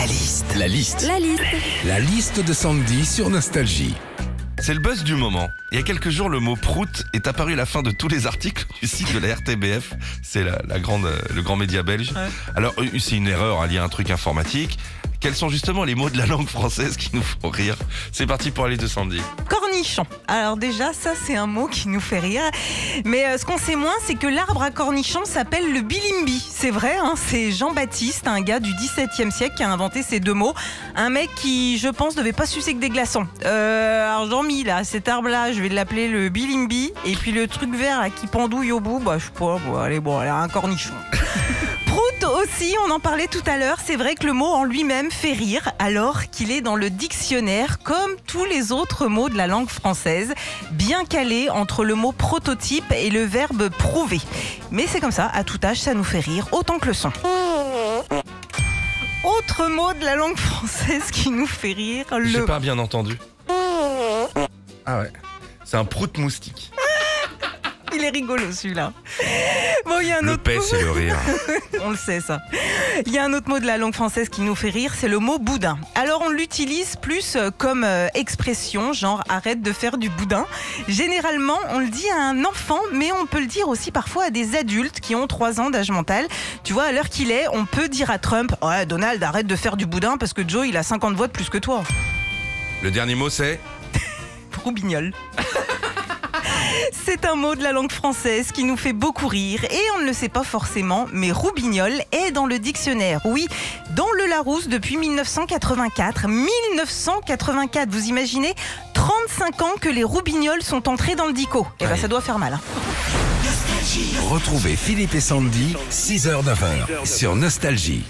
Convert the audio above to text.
La liste. La liste. La liste. La liste de Sandy sur Nostalgie. C'est le buzz du moment. Il y a quelques jours, le mot prout est apparu à la fin de tous les articles du site de la RTBF. C'est la, la grande, euh, le grand média belge. Alors, euh, c'est une erreur, il y a un truc informatique. Quels sont justement les mots de la langue française qui nous font rire? C'est parti pour aller de Sandy. Cornichon. Alors déjà, ça c'est un mot qui nous fait rire. Mais euh, ce qu'on sait moins, c'est que l'arbre à cornichons s'appelle le bilimbi. C'est vrai, hein, c'est Jean-Baptiste, un gars du XVIIe siècle qui a inventé ces deux mots. Un mec qui, je pense, devait pas sucer que des glaçons. Euh, alors Jean-Mi, là, cet arbre-là, je vais l'appeler le bilimbi. Et puis le truc vert là, qui pendouille au bout, bah je sais pas, bon, allez, bon, un cornichon. Aussi, on en parlait tout à l'heure, c'est vrai que le mot en lui-même fait rire alors qu'il est dans le dictionnaire comme tous les autres mots de la langue française, bien calé entre le mot prototype et le verbe prouver. Mais c'est comme ça, à tout âge ça nous fait rire autant que le son. Autre mot de la langue française qui nous fait rire, J'ai le pas bien entendu. Ah ouais. C'est un prout moustique. Il est rigolo celui-là. Bon, il y a un Le autre paix, mot. c'est le rire. On le sait ça. Il y a un autre mot de la langue française qui nous fait rire, c'est le mot boudin. Alors on l'utilise plus euh, comme euh, expression, genre arrête de faire du boudin. Généralement, on le dit à un enfant, mais on peut le dire aussi parfois à des adultes qui ont 3 ans d'âge mental. Tu vois, à l'heure qu'il est, on peut dire à Trump Ouais, Donald, arrête de faire du boudin parce que Joe, il a 50 voix de plus que toi. Le dernier mot, c'est? Roubignol. C'est un mot de la langue française qui nous fait beaucoup rire et on ne le sait pas forcément, mais roubignol est dans le dictionnaire. Oui, dans le Larousse depuis 1984. 1984, vous imaginez 35 ans que les roubignols sont entrés dans le dico. Eh ben Ouais. ça doit faire mal. hein. Retrouvez Philippe et Sandy, 6h-9h sur Nostalgie.